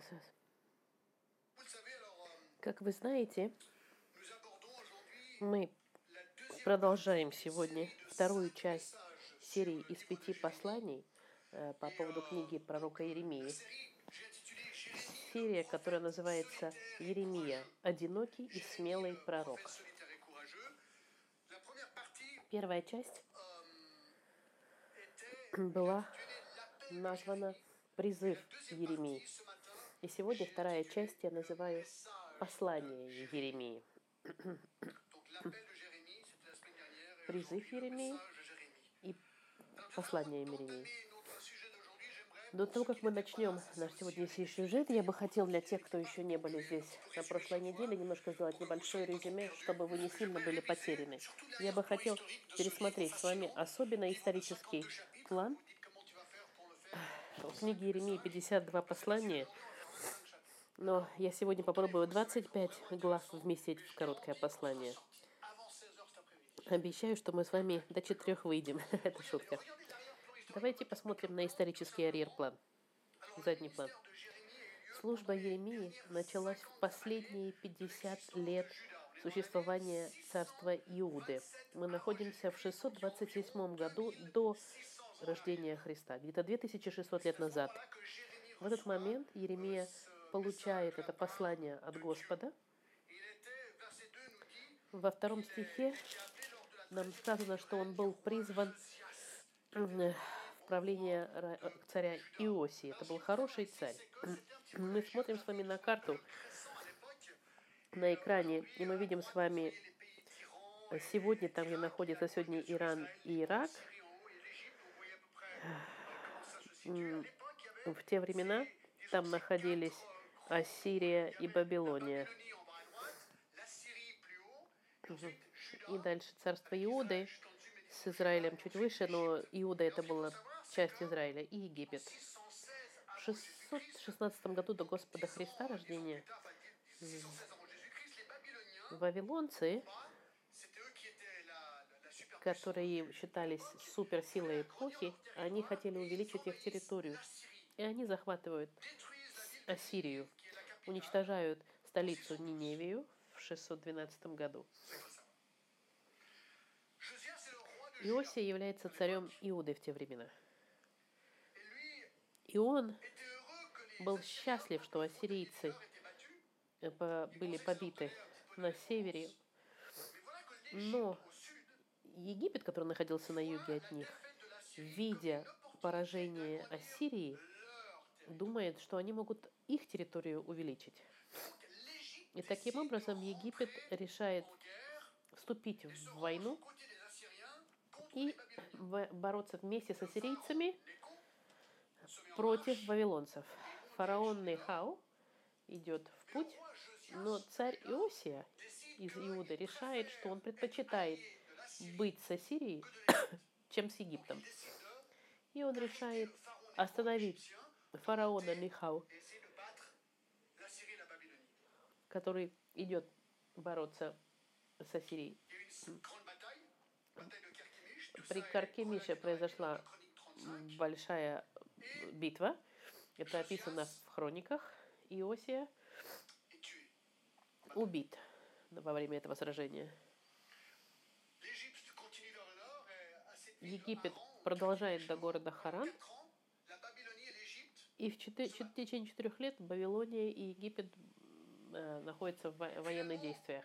Gracias. Как вы знаете, мы продолжаем сегодня вторую часть серии из пяти посланий э, по поводу книги пророка Еремии. Серия, которая называется «Еремия. Одинокий и смелый пророк». Первая часть была названа «Призыв Еремии». И сегодня вторая часть я называю «Послание Еремии». Призыв Еремии и послание Еремии. До того, как мы начнем наш сегодняшний сюжет, я бы хотел для тех, кто еще не были здесь на прошлой неделе, немножко сделать небольшое резюме, чтобы вы не сильно были потеряны. Я бы хотел пересмотреть с вами особенно исторический план. В книге Еремии 52 послания – но я сегодня попробую 25 глав вместить в короткое послание. Обещаю, что мы с вами до четырех выйдем. Это шутка. Давайте посмотрим на исторический арьер-план. Задний план. Служба Еремии началась в последние 50 лет существования царства Иуды. Мы находимся в 627 году до рождения Христа, где-то 2600 лет назад. В этот момент Еремия получает это послание от Господа. Во втором стихе нам сказано, что он был призван в правление царя Иосии. Это был хороший царь. Мы смотрим с вами на карту на экране, и мы видим с вами сегодня, там, где находится сегодня Иран и Ирак, в те времена там находились Ассирия и Бабилония. И дальше царство Иуды с Израилем чуть выше, но Иуда это была часть Израиля, и Египет. В 616 году до Господа Христа рождения вавилонцы, которые считались суперсилой эпохи, они хотели увеличить их территорию. И они захватывают Ассирию уничтожают столицу Ниневию в 612 году. Иосия является царем Иуды в те времена. И он был счастлив, что ассирийцы э, были побиты на севере. Но Египет, который находился на юге от них, видя поражение Ассирии, думает, что они могут их территорию увеличить. И таким образом Египет решает вступить в войну и бороться вместе с ассирийцами против вавилонцев. Фараон Нехау идет в путь, но царь Иосия из Иуды решает, что он предпочитает быть с Ассирией, чем с Египтом. И он решает остановить фараона Нихау, который идет бороться с Ассирией. При Каркемише произошла большая битва. Это описано в хрониках. Иосия убит во время этого сражения. Египет продолжает до города Харан, и в, четы- в течение четырех лет Вавилония и Египет э, находятся в военных действиях.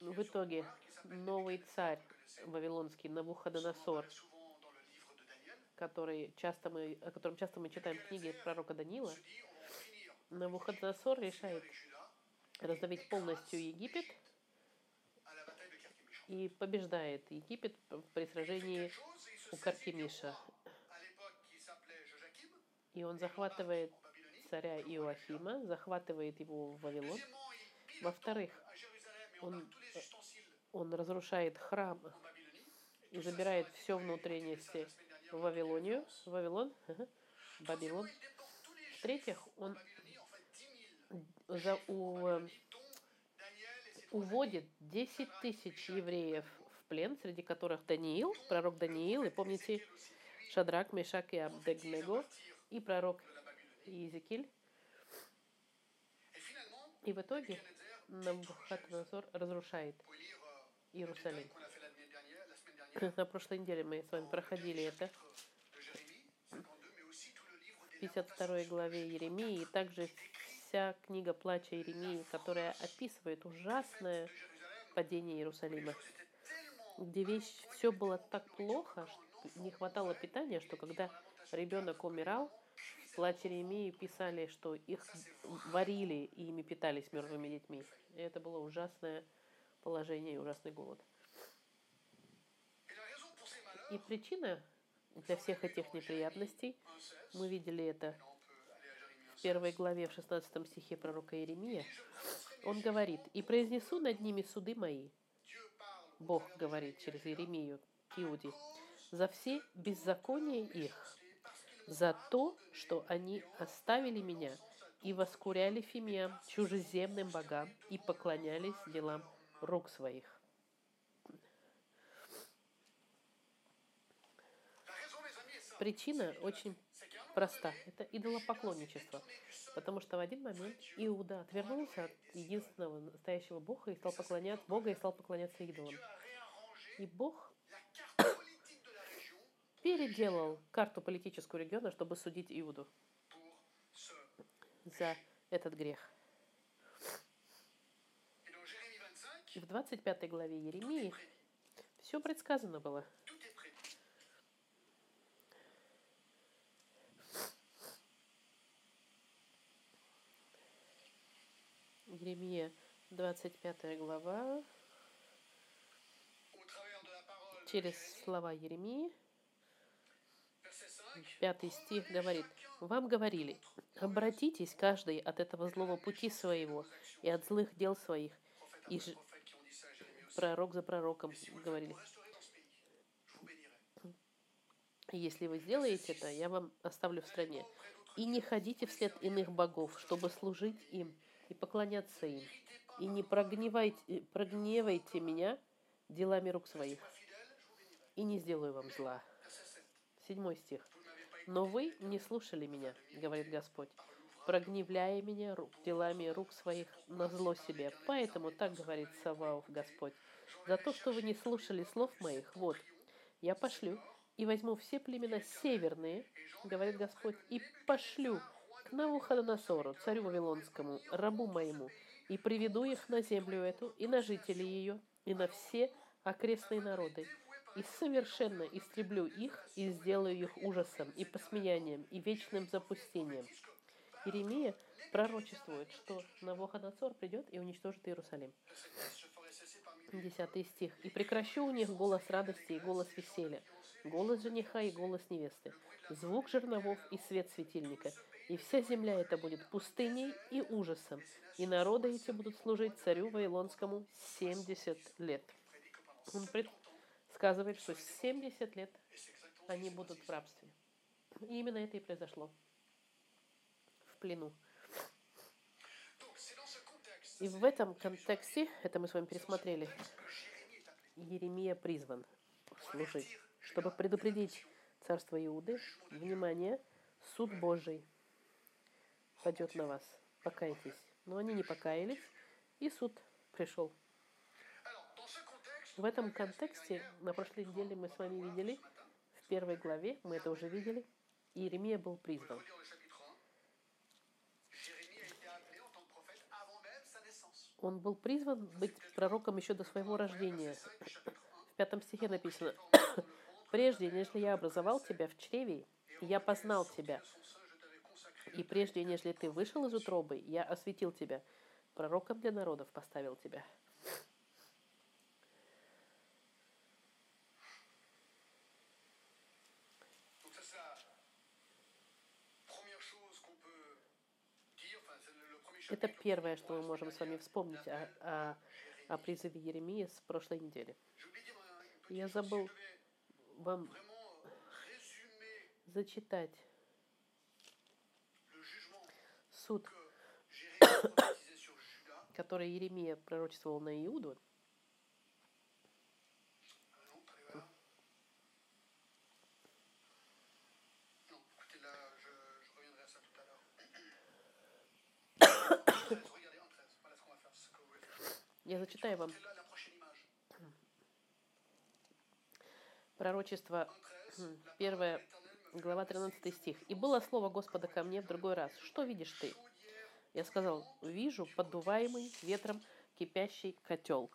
В итоге новый царь вавилонский Навуходоносор, который часто мы, о котором часто мы читаем в книге пророка Данила, Навуходоносор решает раздавить полностью Египет и побеждает Египет при сражении у Каркемиша. И он захватывает царя Иоахима, захватывает его в Вавилон. Во-вторых, он, он разрушает храм и забирает все внутренности в Вавилонию, Вавилон, Бабилон. В-третьих, он за, у, уводит 10 тысяч евреев в плен, среди которых Даниил, пророк Даниил, и помните, Шадрак, Мешак и Абдегnego, и пророк и Иезекииль. И в итоге Навуходоносор разрушает Иерусалим. На прошлой неделе мы с вами проходили это. В 52 главе Еремии, и также вся книга плача Еремии, которая описывает ужасное падение Иерусалима, где вещь, все было так плохо, что не хватало питания, что когда ребенок умирал, в плаче Еремии писали, что их варили и ими питались мертвыми детьми. И это было ужасное положение и ужасный голод. И причина для всех этих неприятностей, мы видели это в первой главе, в 16 стихе пророка Иеремия, он говорит, «И произнесу над ними суды мои». Бог говорит через Иеремию Иуде, «За все беззакония их, за то, что они оставили меня и воскуряли фимиам, чужеземным богам, и поклонялись делам рук своих». Причина очень проста. Это идолопоклонничество. Потому что в один момент Иуда отвернулся от единственного настоящего Бога и стал поклоняться Бога и стал поклоняться идолам. И Бог переделал карту политического региона, чтобы судить Иуду за этот грех. В 25 главе Еремии все предсказано было. Еремия, 25 глава, через слова Еремии, пятый стих говорит, «Вам говорили, обратитесь каждый от этого злого пути своего и от злых дел своих». И ж... пророк за пророком говорили, «Если вы сделаете это, я вам оставлю в стране. И не ходите вслед иных богов, чтобы служить им, и поклоняться им. И не прогневайте, прогневайте меня делами рук своих, и не сделаю вам зла. Седьмой стих. Но вы не слушали меня, говорит Господь, прогневляя меня рук, делами рук своих на зло себе. Поэтому так говорит Саваоф Господь. За то, что вы не слушали слов моих, вот, я пошлю и возьму все племена северные, говорит Господь, и пошлю к Навуходоносору, царю Вавилонскому, рабу моему, и приведу их на землю эту, и на жителей ее, и на все окрестные народы, и совершенно истреблю их, и сделаю их ужасом, и посмеянием, и вечным запустением. Иеремия пророчествует, что Навуходоносор придет и уничтожит Иерусалим. Десятый стих. «И прекращу у них голос радости и голос веселья, голос жениха и голос невесты, звук жерновов и свет светильника, и вся земля это будет пустыней и ужасом, и народы эти будут служить царю Вавилонскому 70 лет. Он предсказывает, что 70 лет они будут в рабстве. И именно это и произошло. В плену. И в этом контексте, это мы с вами пересмотрели, Еремия призван служить, чтобы предупредить царство Иуды, внимание, суд Божий падет на вас. Покайтесь. Но они не покаялись, и суд пришел. В этом контексте на прошлой неделе мы с вами видели, в первой главе, мы это уже видели, Иеремия был призван. Он был призван быть пророком еще до своего рождения. В пятом стихе написано, «Прежде, нежели я образовал тебя в чреве, я познал тебя, и прежде, нежели ты вышел из утробы, я осветил тебя, пророком для народов поставил тебя. Это первое, что мы можем с вами вспомнить о, о, о призыве Еремии с прошлой недели. Я забыл вам зачитать суд, который Еремия пророчествовал на Иуду, Я зачитаю вам пророчество, En 13, м, la parole de первая глава 13 стих. «И было слово Господа ко мне в другой раз. Что видишь ты?» Я сказал, вижу поддуваемый ветром кипящий котел.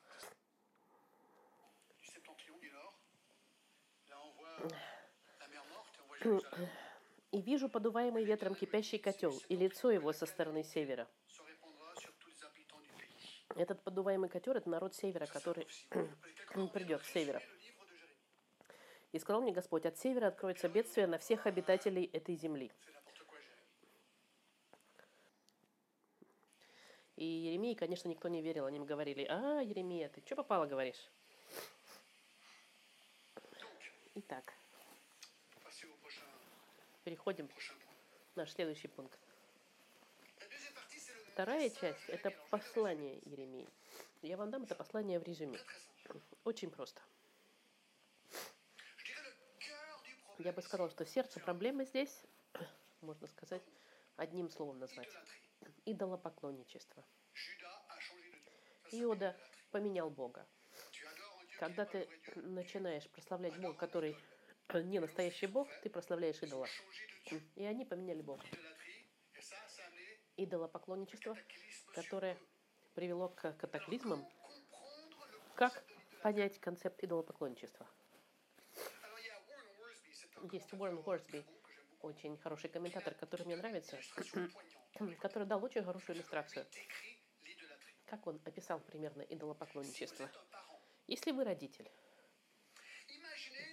Jérusalem. И вижу подуваемый ветром кипящий котел, и лицо его со стороны севера. Этот подуваемый котел – это народ севера, который придет с севера. И сказал мне Господь, от севера откроется бедствие на всех обитателей этой земли. И Еремии, конечно, никто не верил. Они им говорили, а, Еремия, ты что попало говоришь? Итак, переходим в наш следующий пункт. Вторая часть – это послание Еремии. Я вам дам это послание в резюме. Очень просто. Я бы сказала, что сердце проблемы здесь, можно сказать, одним словом назвать. Идолопоклонничество. L'idolâtrie. поменял Бога. Когда ты начинаешь прославлять Бога, который не настоящий Бог, ты прославляешь идола. И они поменяли Бога. Идолопоклонничество, которое привело к катаклизмам. Как понять концепт идолопоклонничества? Есть Уоррен Уорсби, очень хороший комментатор, который мне нравится, который дал очень хорошую иллюстрацию, как он описал примерно идолопоклонничество. Если вы родитель,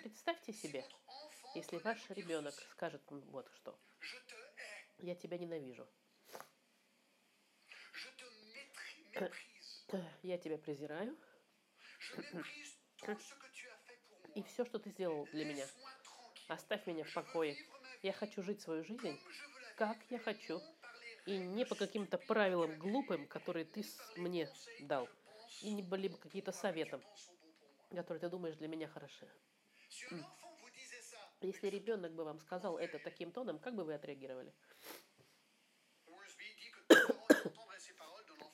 представьте себе, если ваш ребенок скажет вот что, я тебя ненавижу, я тебя презираю, и все, что ты сделал для меня, оставь меня в покое. Я хочу жить свою жизнь, как я хочу, и не по каким-то правилам глупым, которые ты мне дал, и не были бы какие-то советы, которые ты думаешь для меня хороши. Если ребенок бы вам сказал это таким тоном, как бы вы отреагировали?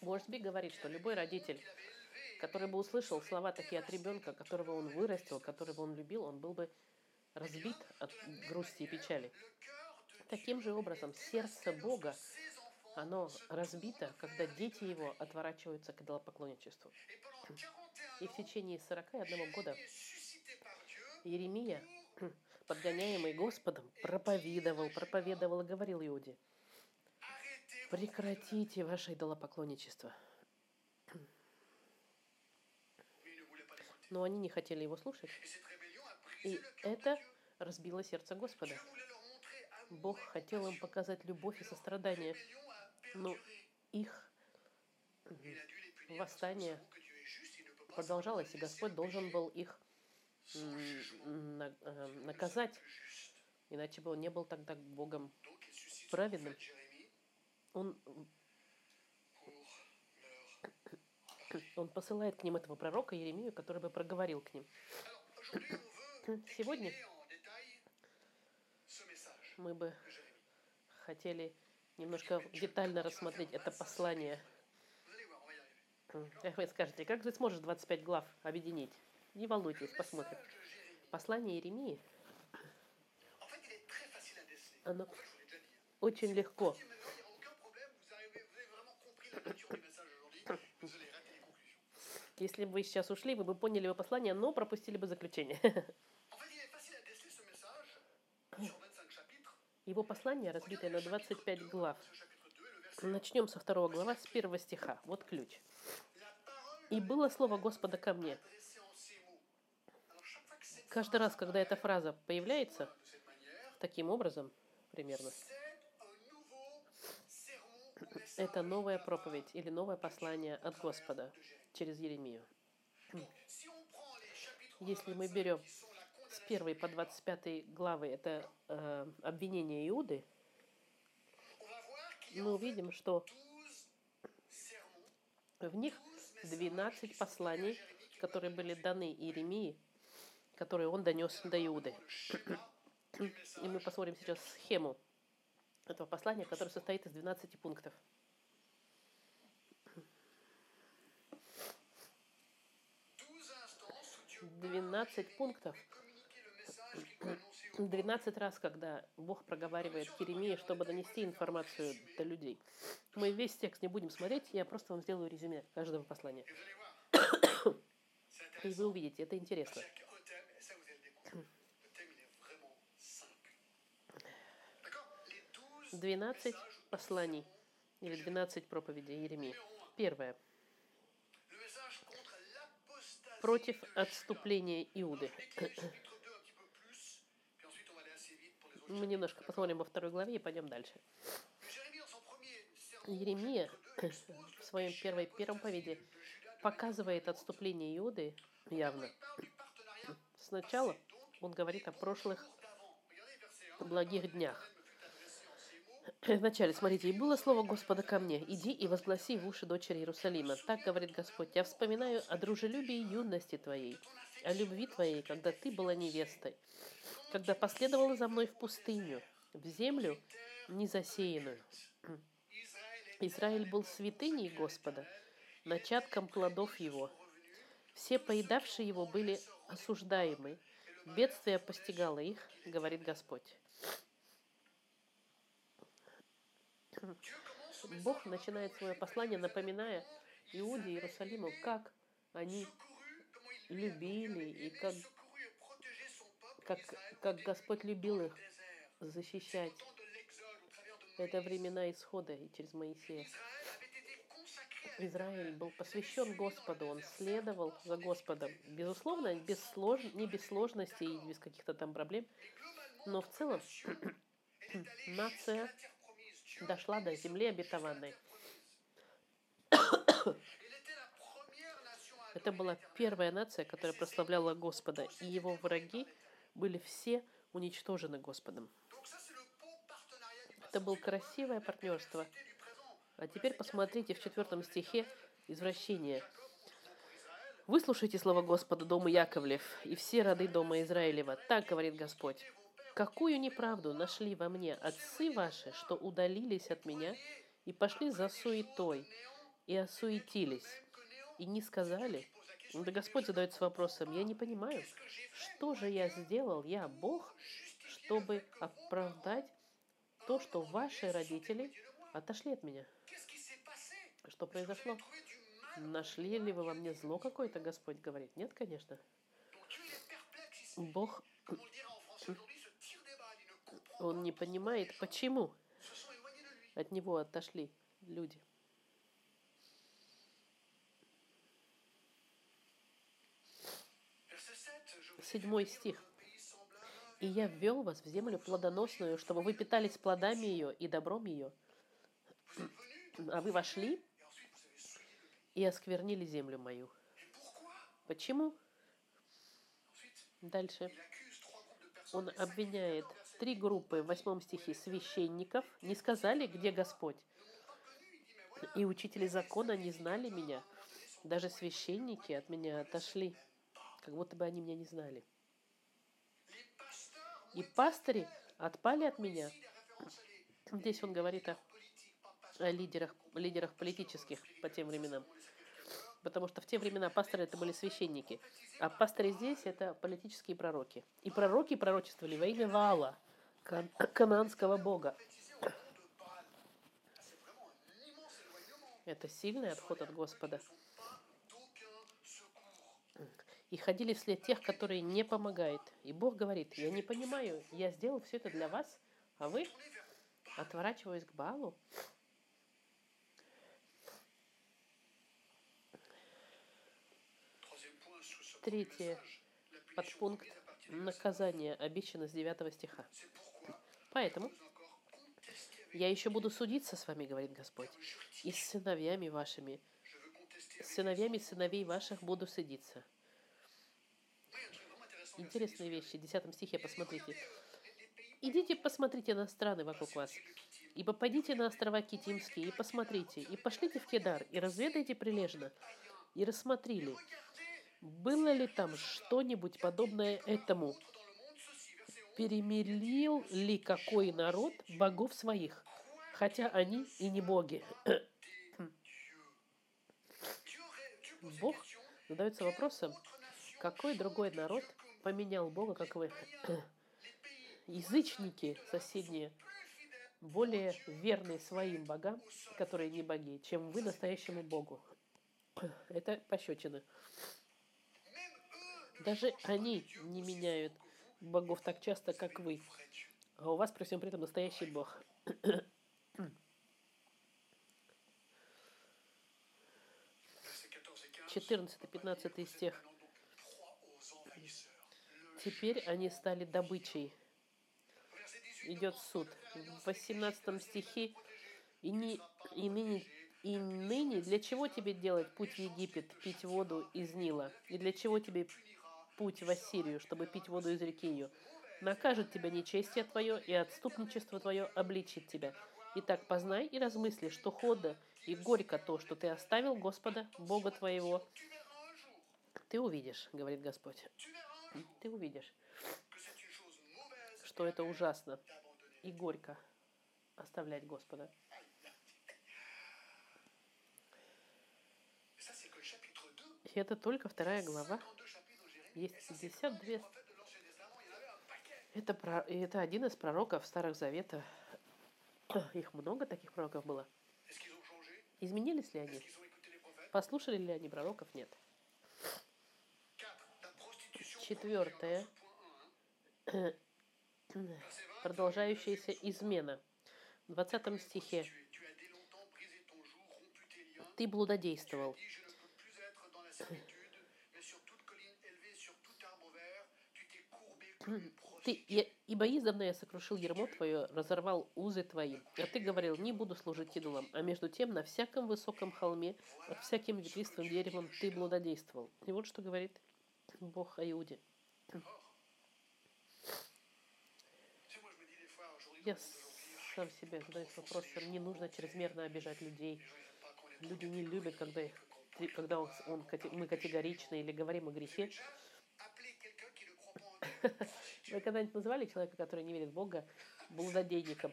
Уорсби говорит, что любой родитель, который бы услышал слова такие от ребенка, которого он вырастил, которого он любил, он был бы разбит от грусти и печали. Таким же образом, сердце Бога, оно разбито, когда дети его отворачиваются к идолопоклонничеству. et pendant 41 И в течение 41 года Иеремия, подгоняемый Господом, проповедовал, проповедовал и говорил Иуде, прекратите ваше идолопоклонничество. Но они не хотели его слушать, и это разбило сердце Господа. Бог хотел им показать любовь и сострадание, но их восстание продолжалось, и Господь должен был их э, наказать, иначе бы он не был тогда Богом. Праведным. Он, он посылает к ним этого пророка Еремию, который бы проговорил к ним. Сегодня мы бы хотели немножко детально рассмотреть это послание. Как вы скажете, как же сможешь 25 глав объединить? Не волнуйтесь, посмотрим. Послание Еремии, en fait, il Если бы вы сейчас ушли, вы бы поняли его послание, но пропустили бы заключение. En fait, il est facile à déceler ce message sur 25 chapitres. Его послание разбитое на 25 глав. Ce chapitre 2 et le verset Начнем со второго глава, с первого стиха. Вот ключ. «И было слово Господа ко мне». Каждый раз, когда эта фраза появляется, таким образом, примерно, это новая проповедь или новое послание от Господа через Еремию. Если 1 à мы 25, берем С condamnation 1 по 25 главы это э, обвинение Иуды, мы увидим, что 12 sermons, в них 12 12 messages посланий, которые были даны Иеремии, которые он донес до Иуды. И мы посмотрим сейчас схему этого послания, которое состоит из 12 пунктов. 12 пунктов, communiquer le message qu'il peut annoncer au 12 раз, когда Бог проговаривает к Еремии, чтобы донести информацию до людей. Мы весь текст не будем смотреть, я просто вам сделаю резюме каждого послания. И вы увидите, это интересно. Chaque un thème, et ça vous allez pour les autres. Мы немножко посмотрим во второй главе и пойдем дальше. Еремия chapitre 2, expose в своем первой, первом поведе показывает отступление Иуды явно. Сначала он говорит о прошлых jours d'avant. Regardez verset 1. благих днях. Вначале, смотрите, «И было слово Господа ко мне, иди и возгласи в уши дочери Иерусалима. Так говорит Господь, я вспоминаю о дружелюбии юности твоей, о любви твоей, когда ты была невестой, когда последовала за мной в пустыню, в землю незасеянную. Израиль был святыней Господа, начатком плодов его. Все поедавшие его были осуждаемы. Бедствие постигало их, говорит Господь. Бог начинает свое послание, напоминая Иуде и Иерусалиму, как они любили и как, как, как Господь любил их защищать. Это времена исхода и через Моисея. Израиль был посвящен Господу, он следовал за Господом. Безусловно, без слож... не без сложностей и без каких-то там проблем, но в целом нация дошла до земли обетованной. Это была первая нация, которая прославляла Господа, и его враги были все уничтожены Господом. Это было красивое партнерство. А теперь посмотрите в четвертом стихе извращение. «Выслушайте слово Господа, дома Яковлев, и все роды дома Израилева. Так говорит Господь. Какую неправду нашли во мне отцы ваши, что удалились от меня и пошли за суетой, и осуетились, и не сказали?» Да Господь задается вопросом, я не понимаю, что же я сделал, я Бог, чтобы оправдать то, что ваши родители отошли от меня. Что произошло? Нашли ли вы во мне зло какое-то, Господь говорит? Нет, конечно. Бог, он не понимает, почему от него отошли люди. Verset 7. Je vous ai Седьмой стих. «И я ввел вас в землю плодоносную, чтобы вы питались плодами ее и добром ее, а вы вошли и осквернили землю мою». Почему? Дальше. Он обвиняет три группы в восьмом стихе священников, не сказали, где Господь. И учители закона не знали меня. Даже священники от меня отошли, как будто бы они меня не знали. И пастыри отпали от меня. Здесь он говорит о, о лидерах, лидерах политических по тем временам. Потому что в те времена пасторы это были священники. А пастыри здесь это политические пророки. И пророки пророчествовали во имя Ваала, кан- кананского бога. Это сильный отход от Господа. И ходили вслед тех, которые не помогают. И Бог говорит, я не понимаю, я сделал все это для вас, а вы, отворачиваясь к Балу, punition подпункт наказания обещано с 9 стиха. Поэтому я еще буду судиться с вами, говорит Господь, и с сыновьями вашими, с сыновьями сыновей ваших буду судиться. Интересные вещи. В 10 стихе посмотрите. Идите, посмотрите на страны вокруг вас, и попадите на острова Китимские, и посмотрите, и пошлите в Кедар, и разведайте прилежно, и рассмотрели, было ли там что-нибудь подобное этому, dans le monde ceci. Verset 11. перемирил ли какой народ богов своих, хотя они и не боги. Une Бог задается вопросом, Какой другой народ поменял Бога, как вы? Язычники соседние, более верные своим богам, которые не боги, чем вы настоящему Богу. Это пощечины. Даже они не меняют богов так часто, как вы. А у вас при всем при этом настоящий бог. 14-15 стих. Теперь они стали добычей. Идет суд. В 18 стихе и, не, и, ныне, и ныне для чего тебе делать путь в Египет, пить воду из Нила? И для чего тебе путь в Ассирию, чтобы пить воду из реки ее? Накажет тебя нечестие твое, и отступничество твое обличит тебя. Итак, познай и размысли, что хода и горько то, что ты оставил Господа, Бога твоего. Ты увидишь, говорит Господь. Ты увидишь, что это ужасно и горько оставлять Господа. И это только вторая глава. Есть 52. Это, про, это один из пророков Старых Завета. Их много таких пророков было. Изменились ли они? Послушали ли они пророков? Нет. Четвертое. Продолжающаяся измена. В 20 стихе. Ты блудодействовал. Ты, ибо издавна я сокрушил ермо твое, разорвал узы твои. А ты говорил, не буду служить идолам. А между тем, на всяком высоком холме, под всяким ветвистым деревом ты блудодействовал. И вот что говорит Бог о Иуде. Я сам себе задаю вопросом, не нужно чрезмерно обижать людей. Люди не любят, когда, когда он, он, мы категоричны или говорим о грехе. Вы когда-нибудь называли человека, который не верит в Бога, блудодейником?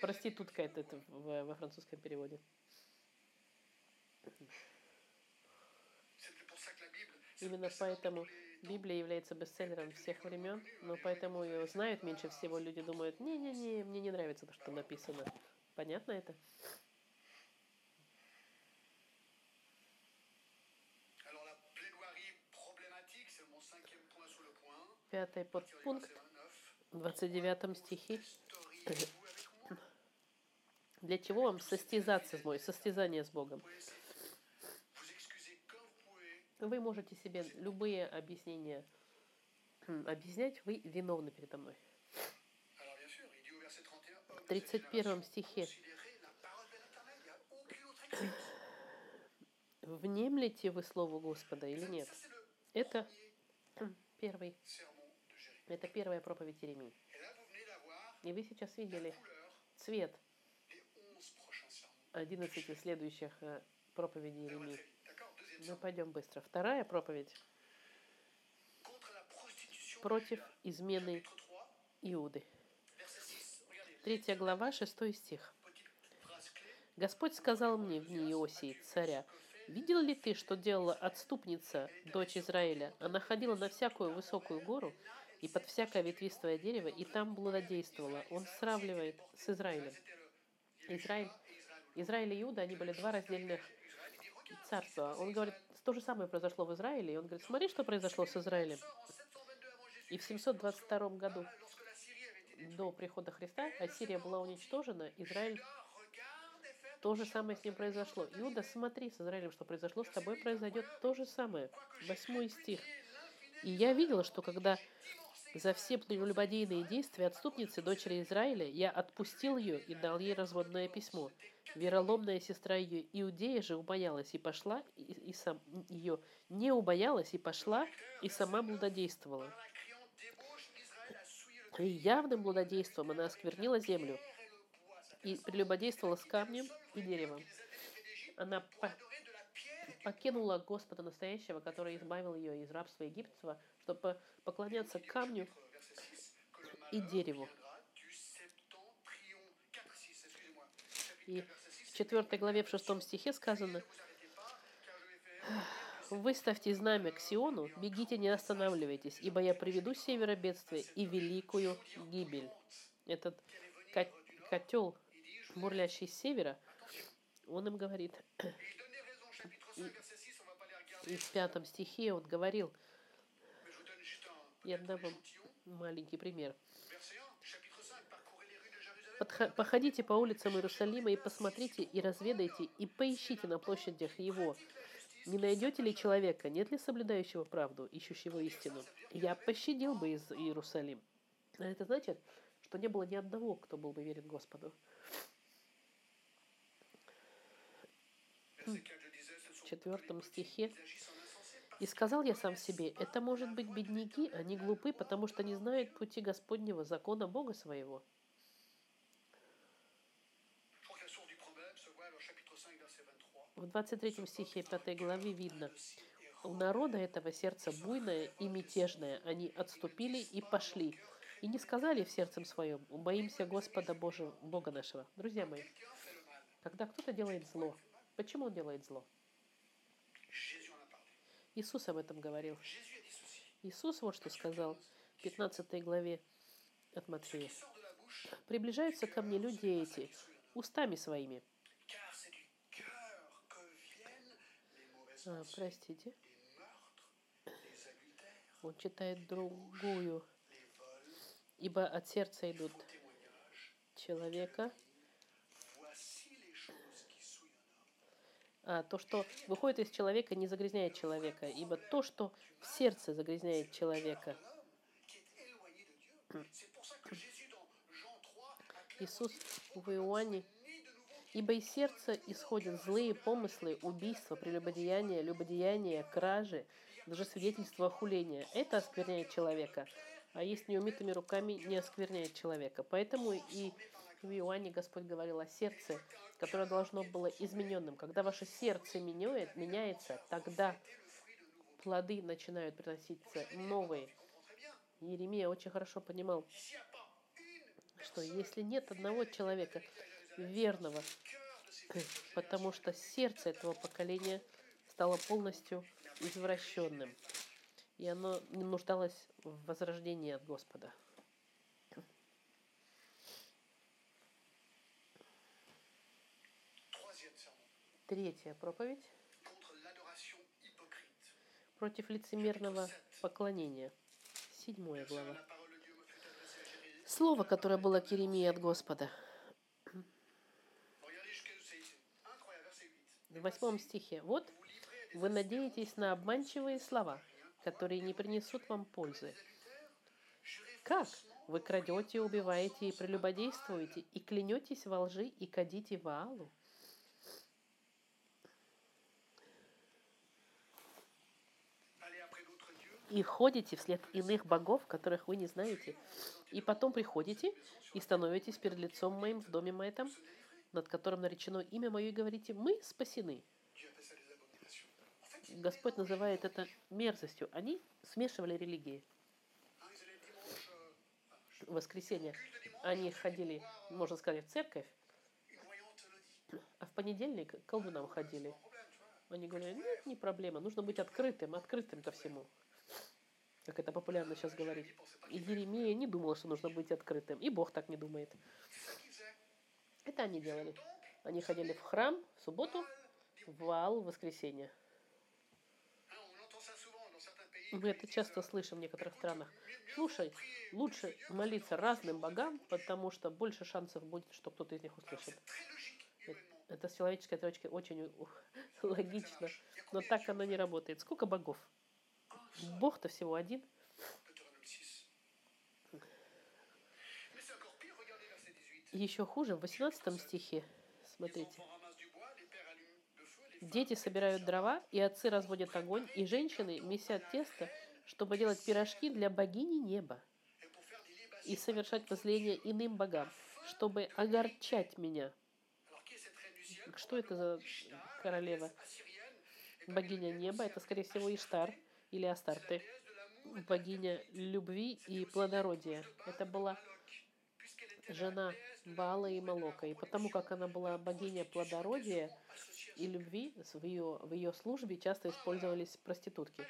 Проститутка это, это в, во французском переводе. Именно поэтому Библия является бестселлером всех времен, но поэтому ее знают меньше всего. Люди думают, не-не-не, мне не нравится то, что написано. Понятно это? Пятый подпункт, в 29 стихе. Для чего вам состязаться с мой, состязание с Богом? Вы можете себе любые объяснения объяснять, вы виновны передо мной. В 31 стихе. Внемлете вы Слову Господа или нет? Это первый это первая проповедь Иеремии. И вы сейчас видели цвет 11 следующих э, проповедей Иеремии. Мы пойдем быстро. Вторая проповедь против измены Иуды. Третья глава, шестой стих. Господь сказал мне в дни Иосии, царя, «Видел ли ты, что делала отступница, дочь Израиля? Она ходила на всякую высокую гору и под всякое ветвистое дерево, и там блудодействовала. Он сравнивает с Израилем. Израиль, Израиль и Иуда, они были два раздельных царства. Он говорит, то же самое произошло в Израиле. И он говорит, смотри, что произошло с Израилем. И в 722 году до прихода Христа Ассирия была уничтожена, Израиль то же самое с ним произошло. Иуда, смотри, с Израилем, что произошло, с тобой произойдет то же самое. Восьмой стих. И я видела, что когда за все прелюбодейные действия отступницы дочери Израиля я отпустил ее и дал ей разводное письмо. Вероломная сестра ее Иудея же убоялась и пошла, и, и сам, ее не убоялась и пошла, и сама блудодействовала. И явным блудодейством она осквернила землю и прелюбодействовала с камнем и деревом. Она по покинула Господа настоящего, который избавил ее из рабства египетского, чтобы поклоняться камню и дереву. И в 4 главе, в 6 стихе сказано, Выставьте знамя к Сиону, бегите, не останавливайтесь, ибо я приведу с севера бедствие и великую гибель. Этот ко- котел, бурлящий с севера, он им говорит, Et il donnait raison, chapitre 5, verset 6, on va pas les regarder. и в пятом стихе он говорил, я дам вам маленький пример. Verset 1, chapitre 5, parcourez les rues de Jérusalem. Подха- Походите по улицам Иерусалима и посмотрите, и разведайте, и поищите на площадях его. Не найдете ли человека, нет ли соблюдающего правду, ищущего истину? Я пощадил бы из Иерусалим. А это значит, что не было ни одного, кто был бы верен Господу. Verset 4, je disais, ce sont четвертом стихе. И сказал я сам себе, это может быть бедняки, они глупы, потому что не знают пути Господнего закона Бога своего. Je crois que la source du problème se voit au chapitre 5, verset 23. В 23 стихе 5 главе видно, у народа этого сердце буйное и мятежное, они отступили и пошли, и не сказали в сердцем своем, боимся Господа Божьего, Бога нашего. Друзья мои, когда кто-то делает зло, почему он делает зло? Иисус об этом говорил. Иисус вот что сказал в 15 главе от Матфея. «Приближаются ко мне люди эти, устами своими». А, простите, он читает другую. «Ибо от сердца идут человека, то, что выходит из человека, не загрязняет человека, ибо то, что в сердце загрязняет человека». L'homme qui est éloigné de Dieu. C'est pour ça que Jésus dans Jean 3 a clairement Иисус в Иоанне Ибо из сердца исходят злые помыслы, убийства, прелюбодеяния, любодеяния, кражи, лжесвидетельства, хуления. Это оскверняет человека. А есть неумитыми руками не оскверняет человека. Поэтому и в Иоанне Господь говорил о сердце, которое должно было измененным. Когда ваше сердце меняет, меняется, тогда плоды начинают приноситься новые. Иеремия очень хорошо понимал, что если нет одного человека верного, потому что сердце этого поколения стало полностью извращенным, и оно нуждалось в возрождении от Господа. Третья проповедь против лицемерного поклонения. Седьмая глава. Слово, которое было к Иеремии от Господа. Regardez jusqu'à c'est c'est incroyable, verset 8. В восьмом стихе. Вот вы надеетесь на обманчивые слова, которые не принесут вам пользы. Как? Вы крадете, убиваете и прелюбодействуете, и клянетесь во лжи, и кадите Ваалу. И ходите вслед иных богов, которых вы не знаете. И потом приходите и становитесь перед лицом моим в доме моем, над которым наречено имя мое, и говорите, мы спасены. Господь называет это мерзостью. Они смешивали религии. В воскресенье они ходили, можно сказать, в церковь, а в понедельник к колдунам ходили. Они говорили, нет, не проблема, нужно быть открытым, открытым ко всему. Как это популярно сейчас говорить. И Еремия не думал, что нужно быть открытым. И Бог так не думает. Это они делали. Они ходили в храм в субботу, в Ваал в воскресенье. Мы это часто слышим в некоторых странах. Слушай, лучше молиться разным богам, потому что больше шансов будет, что кто-то из них услышит. Это с человеческой точки очень логично, но так оно не работает. Сколько богов? Бог-то всего один. Deutéronome 6. Mais c'est encore pire, regardez verset 18. И еще хуже, в 18 стихе, смотрите. Дети собирают дрова, и отцы разводят огонь, и женщины месят тесто, чтобы делать пирожки для богини неба и совершать возлияние иным богам, чтобы огорчать меня. Что это за королева? Богиня неба, это, скорее всего, Иштар или l'amour Богиня любви и плодородия. Это была жена Баала и Молока. И потому как она была богиня плодородия и любви, в ее, в ее службе часто использовались проститутки.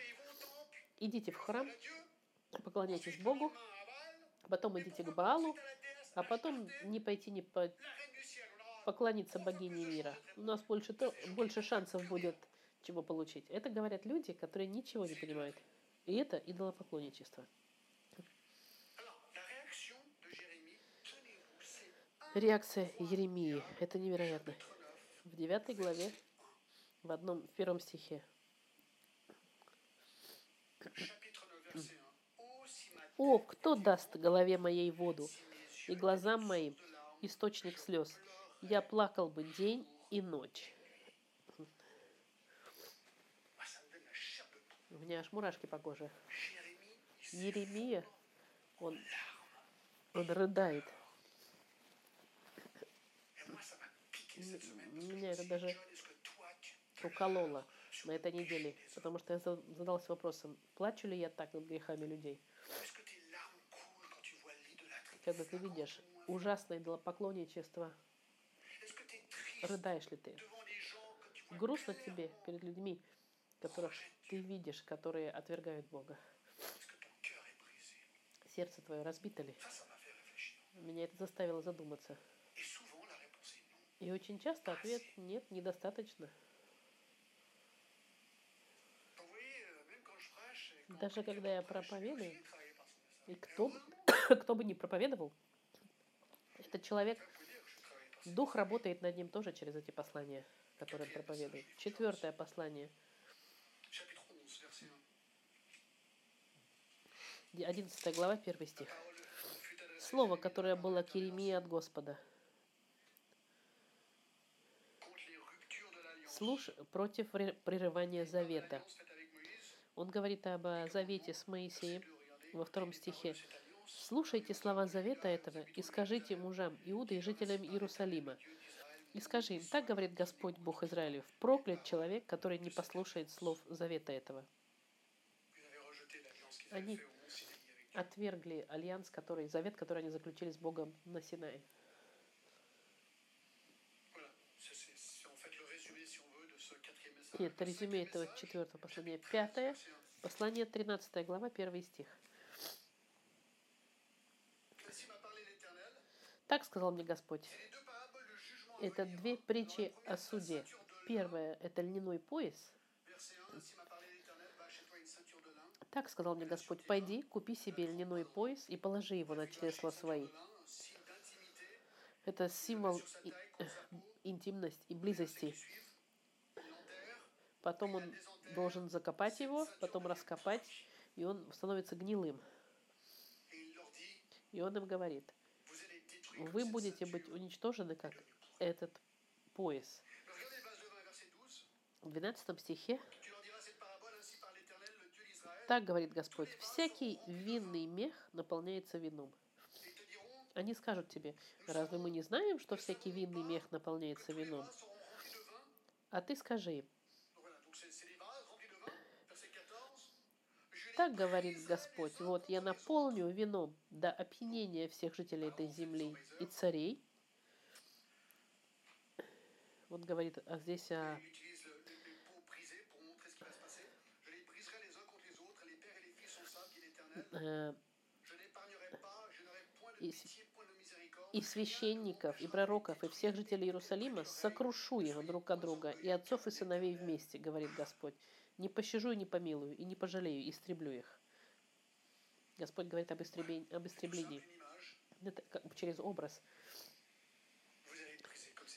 Идите в храм, поклоняйтесь Богу, потом идите к Баалу, а потом не пойти не по- поклониться богине мира. У нас больше, то, больше шансов будет чего получить. Это говорят люди, которые ничего не понимают. И это идолопоклонничество. Реакция Еремии. Это невероятно. 9, В девятой главе, в одном, в первом стихе. chapitre 9, verset 1. Ô, si ma «О, кто даст голове моей воду, и глазам моим источник слез? Я плакал бы день и ночь». Меня аж мурашки по коже. Еремия, он, он рыдает. Меня это даже укололо на этой неделе, потому что я за- задалась вопросом, плачу ли я так над грехами людей, когда ты видишь ужасное идолопоклонничество, рыдаешь ли ты? Грустно тебе перед людьми, которых ты видишь, которые отвергают Бога. Сердце твое разбито ли? Меня это заставило задуматься. И очень часто ответ нет, недостаточно. Даже когда я проповедую. И кто, кто бы ни проповедовал, этот человек, дух работает над ним тоже через эти послания, которые он проповедует. Четвертое послание, Chapitre 11, verset 1. де- 11 глава, 1 стих. Слово, которое было к Еремии от Господа. Слуш против ре- прерывания завета. Он говорит об завете с Моисеем во втором стихе. Слушайте слова завета этого и скажите мужам Иуды и жителям Иерусалима. И скажи им, так говорит Господь Бог Израилев, проклят человек, который не послушает слов завета этого. Они отвергли альянс, который, завет, который они заключили с Богом на Синае. Нет, Le резюме этого четвертого послания. Пятое, verset 1. послание 13 глава, первый стих. Так сказал мне Господь. Это две притчи о суде. Первое – это льняной пояс. Так сказал мне Господь, пойди, купи себе льняной пояс и положи его на чресла свои. Это символ Sur sa и- близости. Потом он должен закопать его, потом раскопать, и он становится гнилым. И он им говорит, вы будете быть уничтожены, как этот пояс. Regardez verset 2 verset 12. В 12 стихе так говорит Господь, всякий винный мех наполняется вином. Они скажут тебе, разве мы не знаем, что всякий винный мех наполняется вином? А ты скажи им, Donc voilà, donc c'est c'est des vases remplis de vin. Verset 14. Je les так говорит Господь, вот я наполню вином до опьянения всех жителей этой земли и царей. Он говорит а здесь о Miséricorde. и священников, и пророков, и всех жителей Иерусалима сокрушу их друг от друга, и отцов и сыновей вместе, говорит Господь. Не пощажу и не помилую, и не пожалею, истреблю их. Господь говорит об истреблении. Об истреблении. Это как через образ.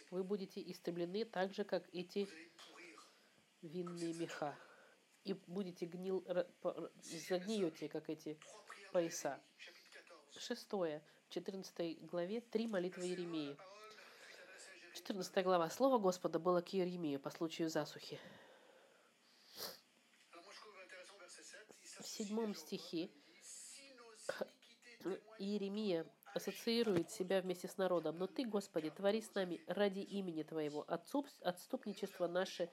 Вы будете истреблены так же, как эти винные меха. И будете гнил, загниете, как эти пояса. Jérémie, chapitre 14. Шестое. В 14 главе три молитвы Еремии. La parole fut adressée à Jérémie. 14 глава. Слово Господа было к Еремии по случаю засухи. Alors moi je trouve intéressant verset 7. Il В седьмом стихе Иеремия ассоциирует себя вместе с народом. «Но Ты, Господи, твори с нами ради имени Твоего. Отступничество наше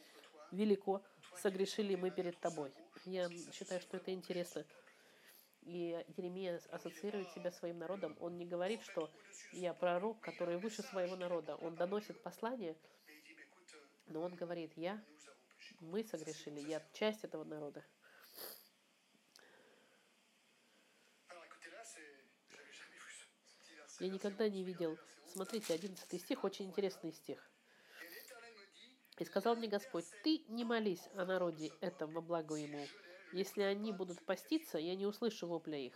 велико, согрешили мы перед Тобой». Я считаю, что это интересно. И Еремия ассоциирует себя своим народом. Он не говорит, что я пророк, который выше своего народа. Он доносит послание, но он говорит, я, мы согрешили, я часть этого народа. Я никогда не 11, видел. verset 11. Смотрите, 11 стих, очень интересный стих. И сказал мне Господь, ты не молись о народе этом во благо ему. Если они будут поститься, я не услышу вопля их.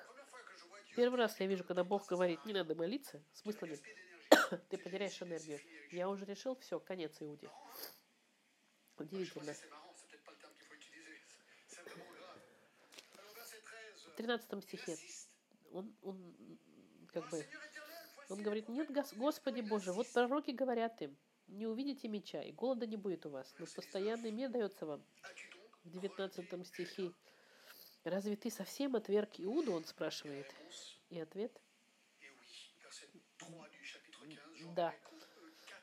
Первый раз я вижу, когда Бог говорит, не надо молиться, смысла нет. Ты потеряешь энергию. Я уже решил, все, конец Иуде. Удивительно. c'est marrant, c'est peut-être pas le terme qu'il faut utiliser. C'est- C'est vraiment grave. Alors verset 13. В 13 il стихе он, он как бы, он говорит, нет, Гос- Господи Боже, вот пророки говорят им, не увидите меча, и голода не будет у вас, но постоянный мир дается вам. В 19 стихе, разве ты совсем отверг Иуду, он спрашивает. И ответ, Et oui. Verset 3 du chapitre 15. j'en да.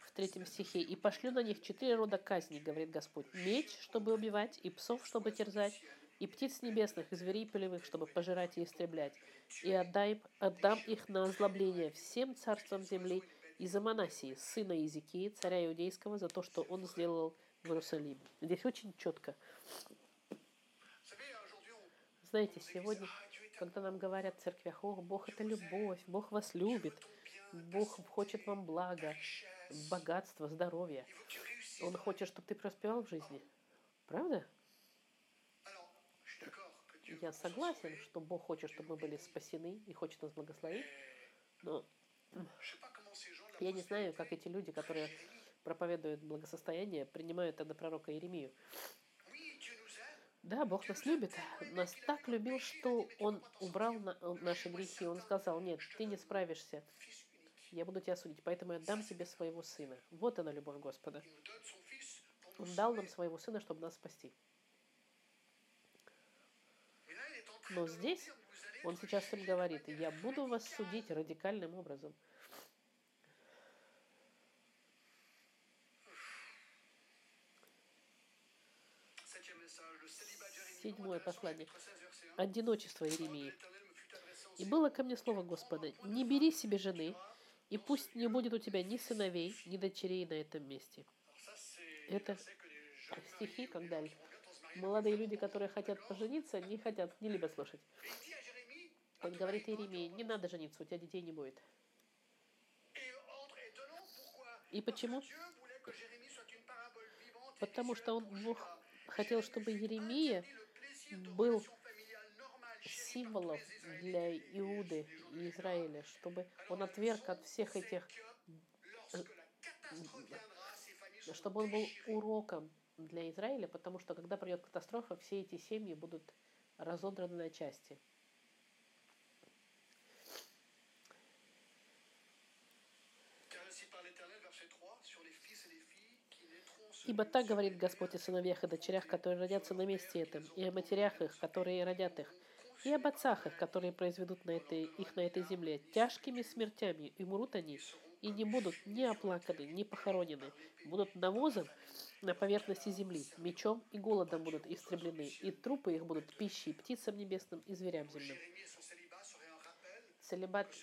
В третьем стихе, «И пошлю на них четыре рода казни, говорит Господь, меч, чтобы убивать, и псов, чтобы терзать, и птиц небесных, и зверей полевых, чтобы пожирать и истреблять. И отдай, отдам их на озлобление всем царствам земли и за Манасии, сына Иезекии, царя Иудейского, за то, что он сделал в Иерусалиме». Здесь очень четко. Знаете, сегодня, когда нам говорят в церквях, «О, Бог – это любовь, Бог вас любит, Бог хочет вам блага, богатства, здоровья. Он хочет, чтобы ты преуспевал в жизни». Правда? Я согласен, что Бог хочет, чтобы мы были спасены и хочет нас благословить, но я не знаю, как эти люди, которые проповедуют благосостояние, принимают это пророка Иеремию. Да, Бог нас любит, нас так любил, что Он убрал на- наши грехи. Он сказал, нет, ты не справишься, я буду тебя судить, поэтому я дам тебе своего сына. Вот она, любовь Господа. Он дал нам своего сына, чтобы нас спасти. Но здесь Он сейчас им говорит, я буду вас судить радикальным образом. Седьмое послание. chapitre 16, verset 1. Одиночество Иеремии. И было ко мне слово Господа, не бери себе жены, и пусть не будет у тебя ни сыновей, ни дочерей на этом месте. Это стихи, когда молодые люди, которые хотят пожениться, не хотят, не любят слушать. Jérémie, Он говорит Иеремии, не надо жениться, у тебя детей не будет. И почему? Потому что он, Бог, хотел, чтобы Еремия был Israélites для Иуды и Израиля, чтобы он отверг от всех этих, seront чтобы он был уроком для Израиля, потому что когда придет катастрофа, все эти семьи будут разодраны на части. Ибо так говорит Господь о сыновьях и дочерях, которые родятся на месте этом, и о матерях их, которые родят их, и об отцах их, которые произведут на этой, их на этой земле. Тяжкими смертями и умрут они, и не будут ни оплаканы, ни похоронены, будут навозом на поверхности земли, мечом и голодом будут истреблены, и трупы их будут пищей птицам небесным и зверям земным. Целебат.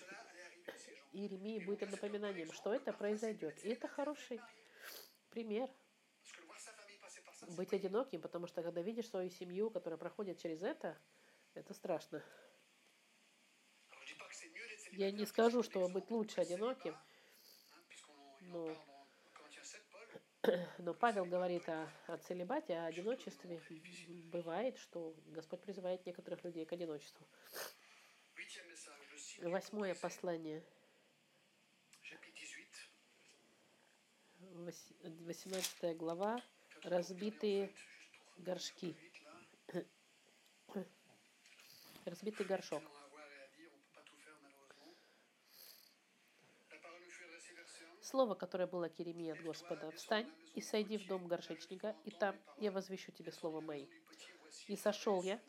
Иеремии будет напоминанием, что это произойдет. И это хороший пример быть одиноким, потому что когда видишь свою семью, которая проходит через это, это страшно. Я не скажу, что быть лучше одиноким, Но- parle dans Corinthiens 7, Paul. но Павел говорит о, о целебате, о одиночестве. Бывает, что Господь призывает некоторых людей к одиночеству. Восьмое послание, chapitre 18. вось- 18 глава, разбитые горшки, разбитый горшок. tellement à voir et à dire, on ne peut pas tout faire malheureusement. La parole nous fut adressée, verset 1. Слово, которое было к Еремии от Господа, «Встань и сойди в дом горшечника, и там я возвещу тебе слово мои». И сошел я,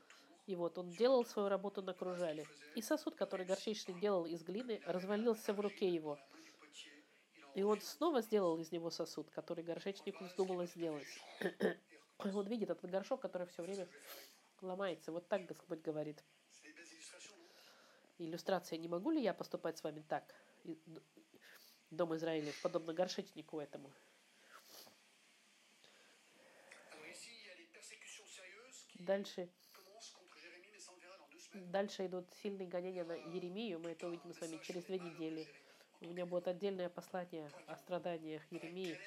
и вот он делал свою работу на кружале. И сосуд, который горшечник делал из глины, развалился в руке его. И он снова сделал из него сосуд, который горшечнику вздумалось сделать. Он видит этот горшок, который все время ломается. Вот так Господь говорит. Иллюстрация, не могу ли я поступать с вами так, Дом Израиля, подобно горшечнику этому? Дальше, дальше идут сильные гонения на Еремию, мы это увидим с вами через две недели. У меня будет отдельное послание о страданиях Еремии,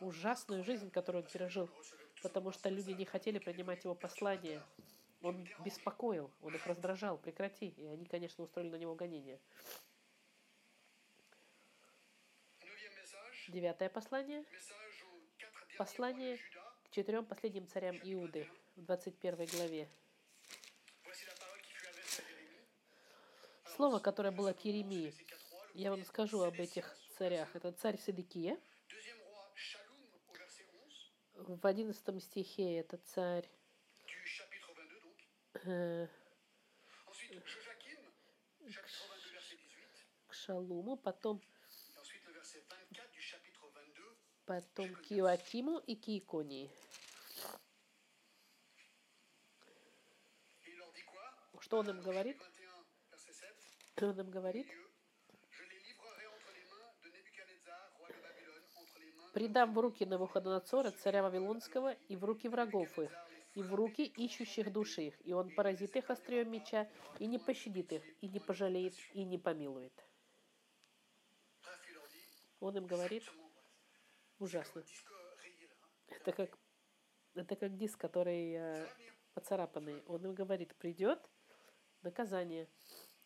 ужасную жизнь, которую он пережил, потому что люди не хотели принимать его послание. Он беспокоил, он их раздражал, прекрати. И они, конечно, устроили на него гонение. Девятое послание Послание к четырем последним царям Иуды в 21 главе. Слово, которое было к Еремии. Я вам скажу об этих царях. Это царь Седекия. deuxième roi Shalom au verset 11 В 11 стихе это царь du chapitre 22 donc. э, Ensuite Joachim, chapitre 22 verset 18. к Шалуму, потом, Et ensuite le verset 24 du chapitre 22. потом к Иоакиму и к Иконии. Что он им говорит? 21 verset 7. Он им говорит, «Предам в руки Навуходоносора, царя Вавилонского, и в руки врагов их, и в руки ищущих души их, и он поразит их острием меча, и не пощадит их, и не пожалеет, и не помилует». Он им говорит, ужасно. Это как, это как диск, который э, поцарапанный. Он им говорит, придет наказание.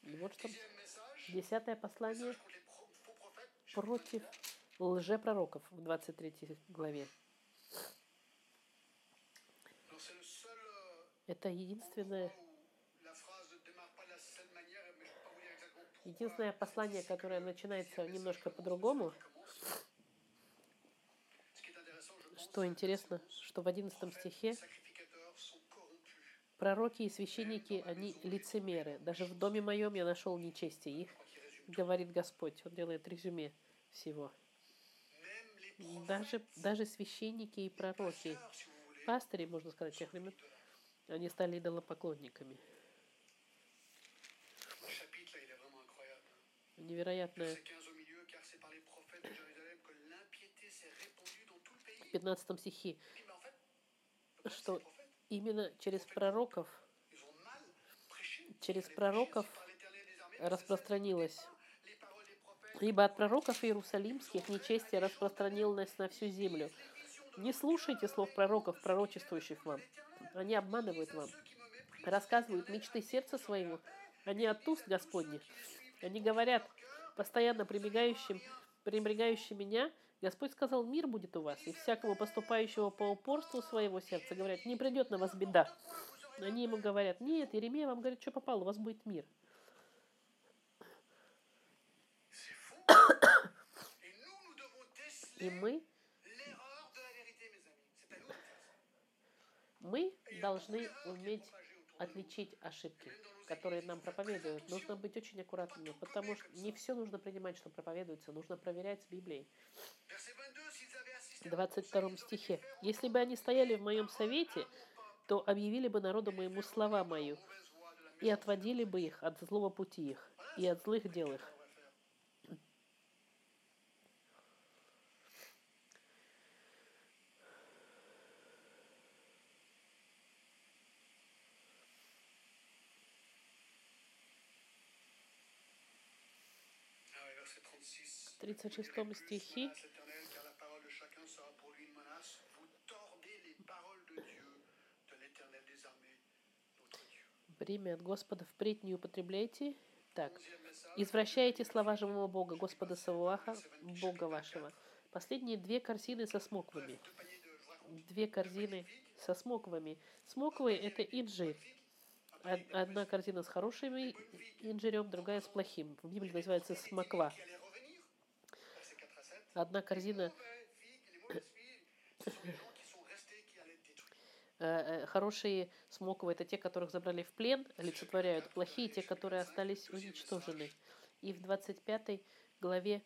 И вот что десятое послание против 23. Лжепророков в 23 главе. Это единственное, единственное послание, которое начинается немножко по-другому. Что интересно, что в 11 стихе пророки и священники, они лицемеры. Даже в доме моем я нашел нечестие их, говорит Господь. Он делает резюме всего. Даже, даже священники и пророки, пастыри, можно сказать, тех времен, они стали идолопоклонниками. Невероятное. Verset 15 au milieu, car c'est par les prophètes de Jérusalem que l'impiété s'est répandue dans tout le pays. В 15 стихе, Что именно через пророков через пророков prêché Ибо от пророков иерусалимских нечестие распространилось на всю землю. Не слушайте слов пророков, пророчествующих вам. Они обманывают вам. Рассказывают мечты сердца своего. Они от уст Господних. Они говорят, постоянно прибегающим, пренебрегающим меня, Господь сказал, мир будет у вас, и всякому поступающего по упорству своего сердца, говорят, не придет на вас беда. Они ему говорят, нет, Еремия вам говорит, что попало, у вас будет мир. Ça. мы Et должны уметь отличить ошибки, которые нам проповедуют. Нужно быть очень аккуратными, потому что не все нужно принимать, что проповедуется, нужно проверять с Библией. Verset 22, s'ils avaient assisté В à mon 22 conseil, ils стихе. «Если бы они стояли в моем совете, то объявили бы народу моему слова мою, и отводили бы их от злого пути их, и от злых дел их». 36 стихе, «Время от Господа впредь не употребляйте». Так. извращаете слова живого Бога, Господа Савуаха, Бога вашего». Последние две корзины со смоквами. Две корзины со смоквами. Смоквы – это инжирь. Одна корзина с хорошим инжирем, другая с плохим. В Библии называется смоква. Одна корзина э, э, хорошие смоковы – это те, которых забрали в плен, олицетворяют. Плохие – те, которые остались уничтожены. И в 25 главе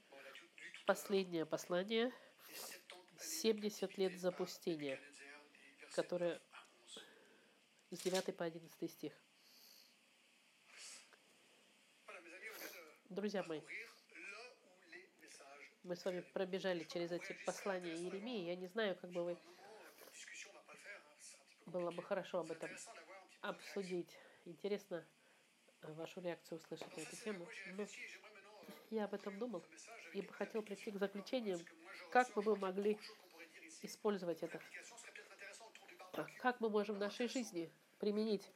последнее послание les 70 70 лет запустения, которое 11. с 9 по 11 стих. Друзья мои, мы с вами пробежали через эти послания Еремии. Я не знаю, как бы вы... Было бы хорошо об этом обсудить. Интересно э, вашу реакцию услышать на эту тему. Но я об этом думал и бы хотел прийти к заключениям, как бы мы могли использовать это. Как мы можем в нашей жизни применить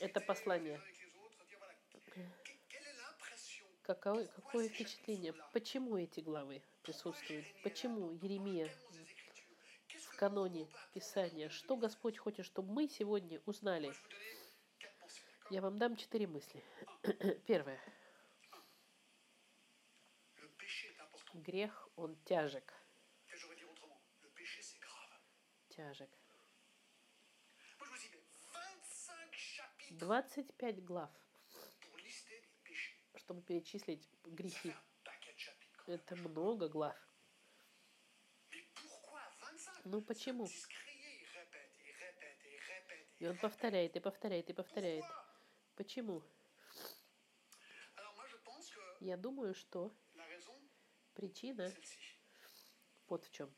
это послание. Какое, какое впечатление? Почему эти главы присутствуют? Почему Еремия в каноне Писания? Что Господь хочет, чтобы мы сегодня узнали? Я вам дам четыре мысли. Первое. Грех, он тяжек. Тяжек. 25 глав, чтобы перечислить грехи. Это много глав. Ну почему? И он повторяет, и повторяет, и повторяет. Почему? Я думаю, что причина вот в чем.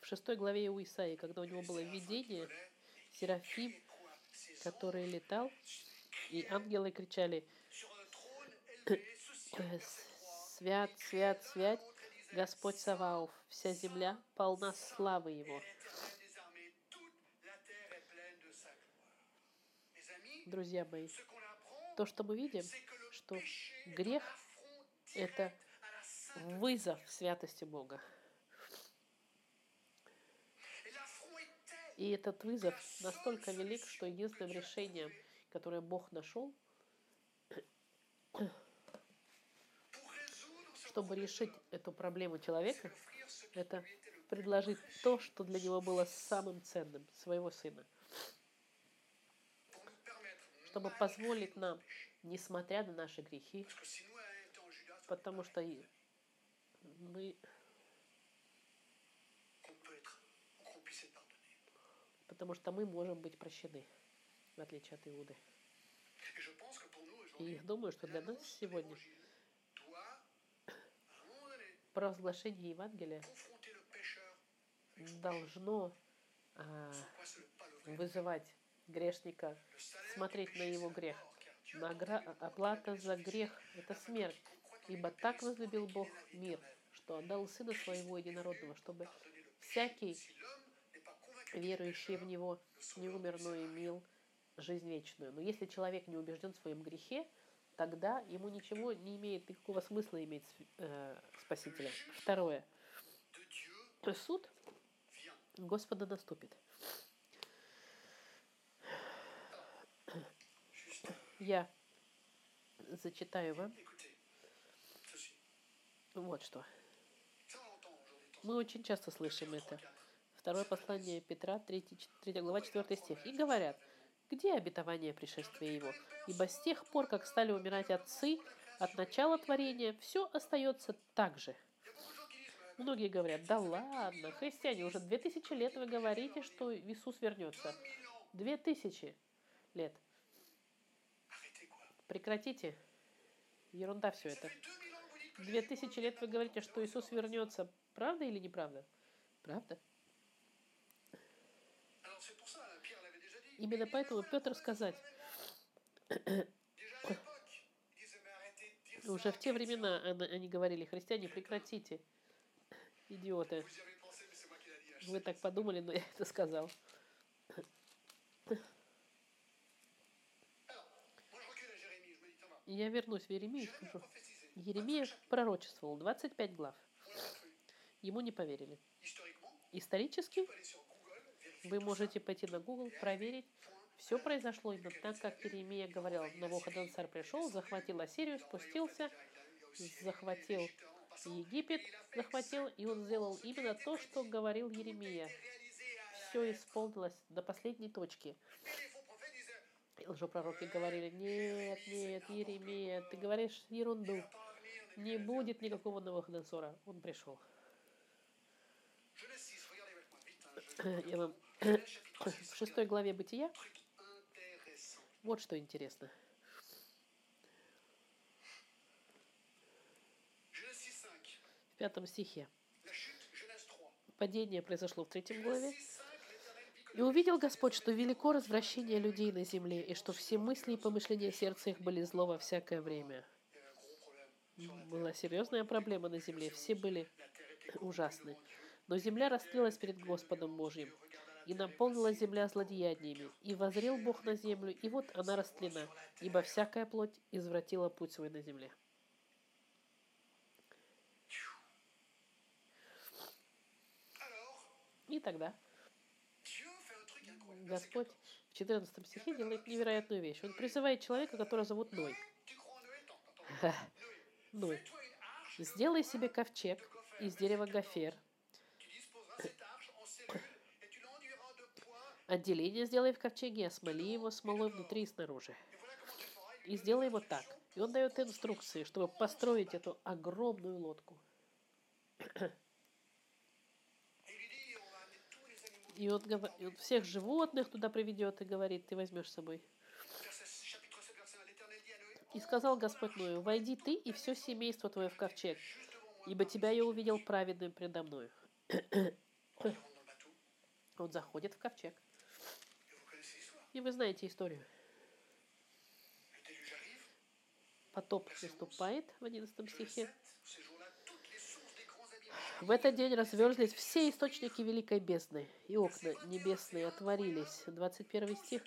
В шестой главе у Исаии, когда у него было видение, Серафим, который летал, и ангелы кричали, «Свят, свят, свят, Господь Саваоф, вся земля полна славы Его». Друзья мои, то, что мы видим, что грех – это вызов святости Бога. И этот вызов настолько велик, что единственным решением, которое Бог нашел, чтобы решить эту проблему человека, это предложить то, что для него было самым ценным, своего сына. Чтобы позволить нам, несмотря на наши грехи, потому что мы потому что мы можем быть прощены, в отличие от Иуды. И я думаю, что для нас сегодня провозглашение Евангелия должно а, вызывать грешника смотреть на его грех. Награ... Оплата за грех – это смерть. Ибо так возлюбил Бог мир, что отдал Сына Своего Единородного, чтобы всякий, верующий в Него не умер, но имел жизнь вечную. Но если человек не убежден в своем грехе, тогда ему ничего не имеет никакого смысла иметь э, Спасителя. Второе. Суд Господа наступит. Я зачитаю вам вот что. Мы очень часто слышим это. Второе послание Петра, 3, 3 глава, 4 стих. «И говорят, где обетование пришествия его? Ибо с тех пор, как стали умирать отцы, от начала творения, все остается так же». Многие говорят, да ладно, христиане, уже две тысячи лет вы говорите, что Иисус вернется. Две тысячи лет. Прекратите. Ерунда все это. Две тысячи лет вы говорите, что Иисус вернется. Правда или неправда? Правда. Именно поэтому Петр сказать, уже в те времена они говорили, христиане, прекратите, идиоты. Вы так подумали, но я это сказал. Я вернусь в Еремию и скажу. Еремия пророчествовал 25 глав. Ему не поверили. Исторически вы можете пойти на Google, проверить. Все произошло именно так, как Еремия говорил. Навуходонцар пришел, захватил Ассирию, спустился, захватил Египет, захватил, и он сделал именно то, что говорил Еремия. Все исполнилось до последней точки. И лжепророки говорили, нет, нет, Еремия, ты говоришь ерунду. Не будет никакого Навуходонцора. Он пришел. Я вам в шестой главе Бытия вот что интересно. В пятом стихе. Падение произошло в третьем главе. «И увидел Господь, что велико развращение людей на земле, и что все мысли и помышления сердца их были зло во всякое время». Была серьезная проблема на земле, все были ужасны. Но земля раскрылась перед Господом Божьим, и наполнила земля злодеяниями. И возрел Бог на землю, и вот она растлена, ибо всякая плоть извратила путь свой на земле. И тогда. Господь в 14 стихе делает невероятную вещь. Он призывает человека, которого зовут Ной. Ной, сделай себе ковчег из дерева гофер, отделение сделай в ковчеге, осмоли его смолой внутри и снаружи. И сделай вот так. И он дает инструкции, чтобы построить эту огромную лодку. И он, и он всех животных туда приведет и говорит, ты возьмешь с собой. Verset, chapitre 7, verset 1. L'Éternel dit à Noé И сказал Господь Ною, войди ты и все семейство твое в ковчег, ибо тебя я увидел праведным предо мною. Он заходит в ковчег. И вы знаете историю. Потоп наступает в 11 Le стихе. 7, ces jours-là, toutes les sources des grands abîmes В этот день разверзлись все источники великой бездны, и окна небесные отворились. 21 стих.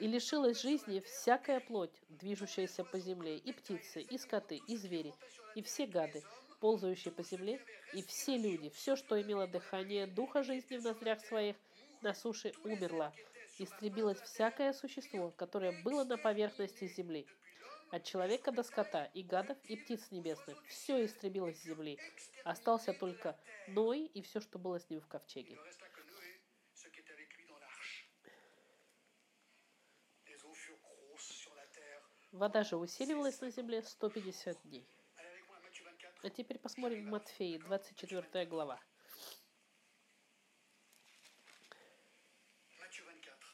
И лишилась жизни всякая плоть, движущаяся по земле, и птицы, и скоты, и звери, и все гады, ползающие по земле, и все люди, все, что имело дыхание духа жизни в ноздрях своих, на суше умерло. Истребилось всякое существо, которое было на поверхности земли. От человека до скота, и гадов, и птиц небесных. Все истребилось с земли. Остался только Ной и все, что было с ним в ковчеге. Вода же усиливалась на земле 150 дней. Allez avec moi à Matthieu 24. А теперь посмотрим в Матфеи, 24 глава.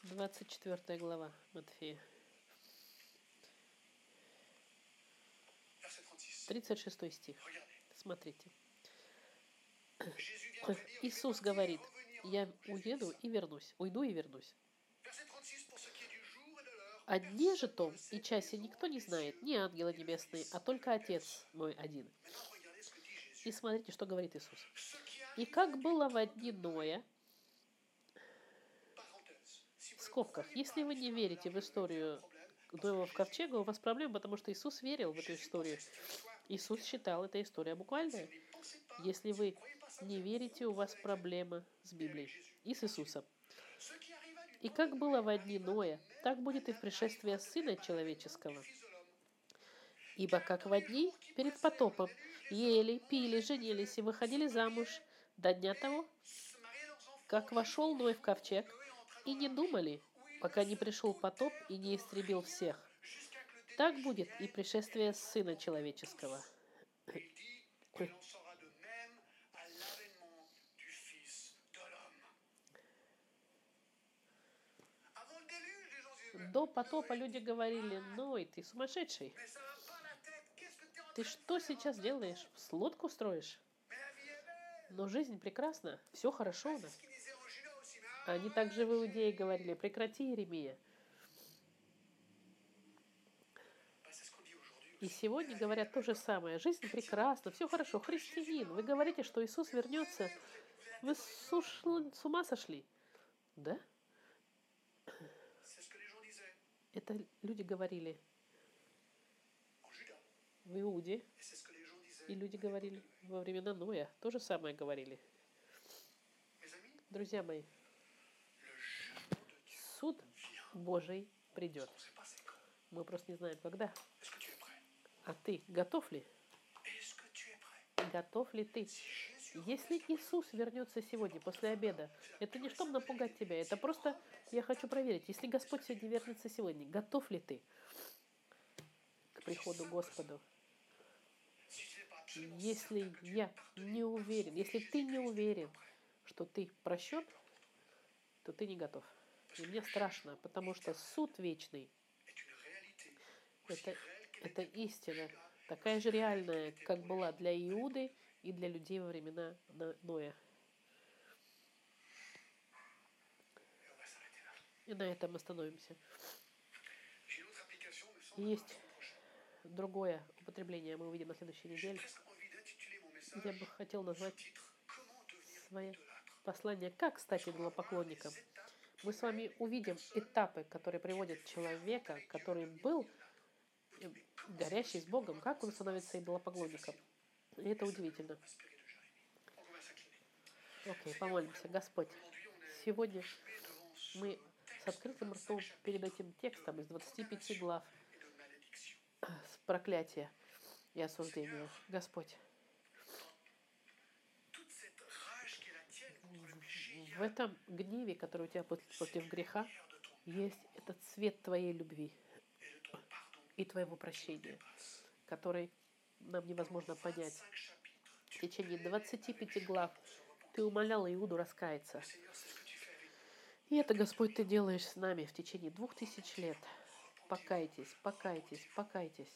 24. 24 глава Матфея. Verset 36. 36 стих. Смотрите. Иисус говорит, я уеду и вернусь. Уйду и вернусь. Verset 36, pour ce qui est du jour et de l'heure, О дне же том и часе никто не знает, ни ангелы небесные, а только Отец мой один. И смотрите, что говорит Иисус. И как было во дни Ноя, скобках, если вы не верите в историю Ноева в ковчега, у вас проблема, потому что Иисус верил в эту историю. Иисус считал, эта история буквальная. Если вы не верите, у вас проблема с Библией и с Иисусом. И как было Noé во дни arriva Ноя, так будет и в пришествии Сына Человеческого. Ибо как во дни перед потопом ели, пили, женились и выходили замуж до дня того, как вошел Ной в ковчег, и не думали, пока не пришел потоп и не истребил всех. Так будет и пришествие Сына Человеческого. До потопа люди говорили, Ной, ты сумасшедший. Ты что сейчас делаешь? Лодку строишь? Но жизнь прекрасна, все хорошо у нас. Они также в Иудее говорили, прекрати, aujourd'hui. И сегодня говорят то же самое. Жизнь прекрасна, все хорошо. Христианин, вы говорите, что Иисус вернется. Вы с ума сошли? Да? Это люди говорили в Иуде, и люди говорили во времена Ноя. То же самое говорили. Друзья мои, суд. Божий придет. Мы просто не знаем, когда. А ты готов ли? Готов ли ты? Если Иисус вернется сегодня после обеда, это не чтобы напугать тебя, это просто я хочу проверить, если Господь сегодня вернется сегодня, готов ли ты к приходу Господу? Если я не уверен, если ты не уверен, что ты прощен, то ты не готов. И мне страшно, потому что суд вечный это, это истина, такая же реальная, как была для Иуды и для людей во времена Но- Ноя. И на этом остановимся. Есть. Другое употребление мы увидим на следующей неделе. Я бы хотел назвать свое послание «Как стать идолопоклонником?». Мы с вами увидим этапы, которые приводят человека, который был э, горящий с Богом, как он становится идолопоклонником. И это удивительно. Окей, помолимся. Господь, сегодня мы с открытым ртом перед этим текстом из 25 глав malédiction. с проклятия и осуждения. Господь, в этом гневе, который у тебя против против греха, есть этот цвет твоей любви и твоего прощения, который нам невозможно понять. В течение 25 глав ты умолял Иуду раскаяться. И это, Господь, ты делаешь с нами в течение двух тысяч лет. Покайтесь, покайтесь, покайтесь.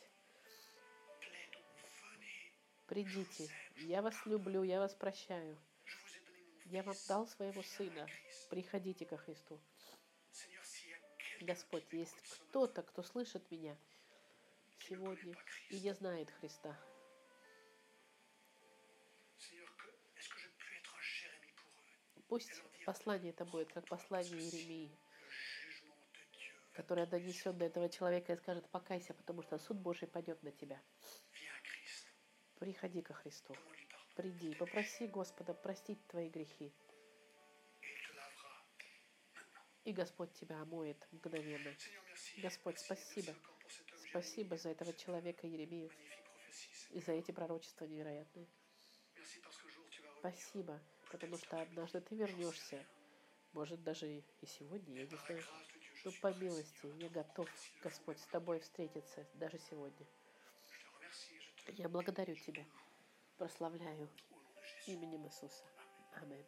Придите. Я вас люблю, я вас прощаю. Я вам дал своего Сына. Приходите ко Христу. Господь, есть кто-то, кто слышит меня сегодня и не знает Христа. Пусть послание это будет, как послание Иеремии, которое донесет до этого человека и скажет, покайся, потому что суд Божий пойдет на тебя. Приходи ко Христу. Приди, попроси Господа простить твои грехи. И Господь тебя омоет мгновенно. Господь, спасибо. Спасибо за этого человека Еремию и за эти пророчества невероятные. Спасибо, потому что однажды ты вернешься. Может, даже и сегодня, я не знаю. Но по милости я готов, Господь, с тобой встретиться даже сегодня. Я благодарю тебя, прославляю именем Иисуса. Аминь.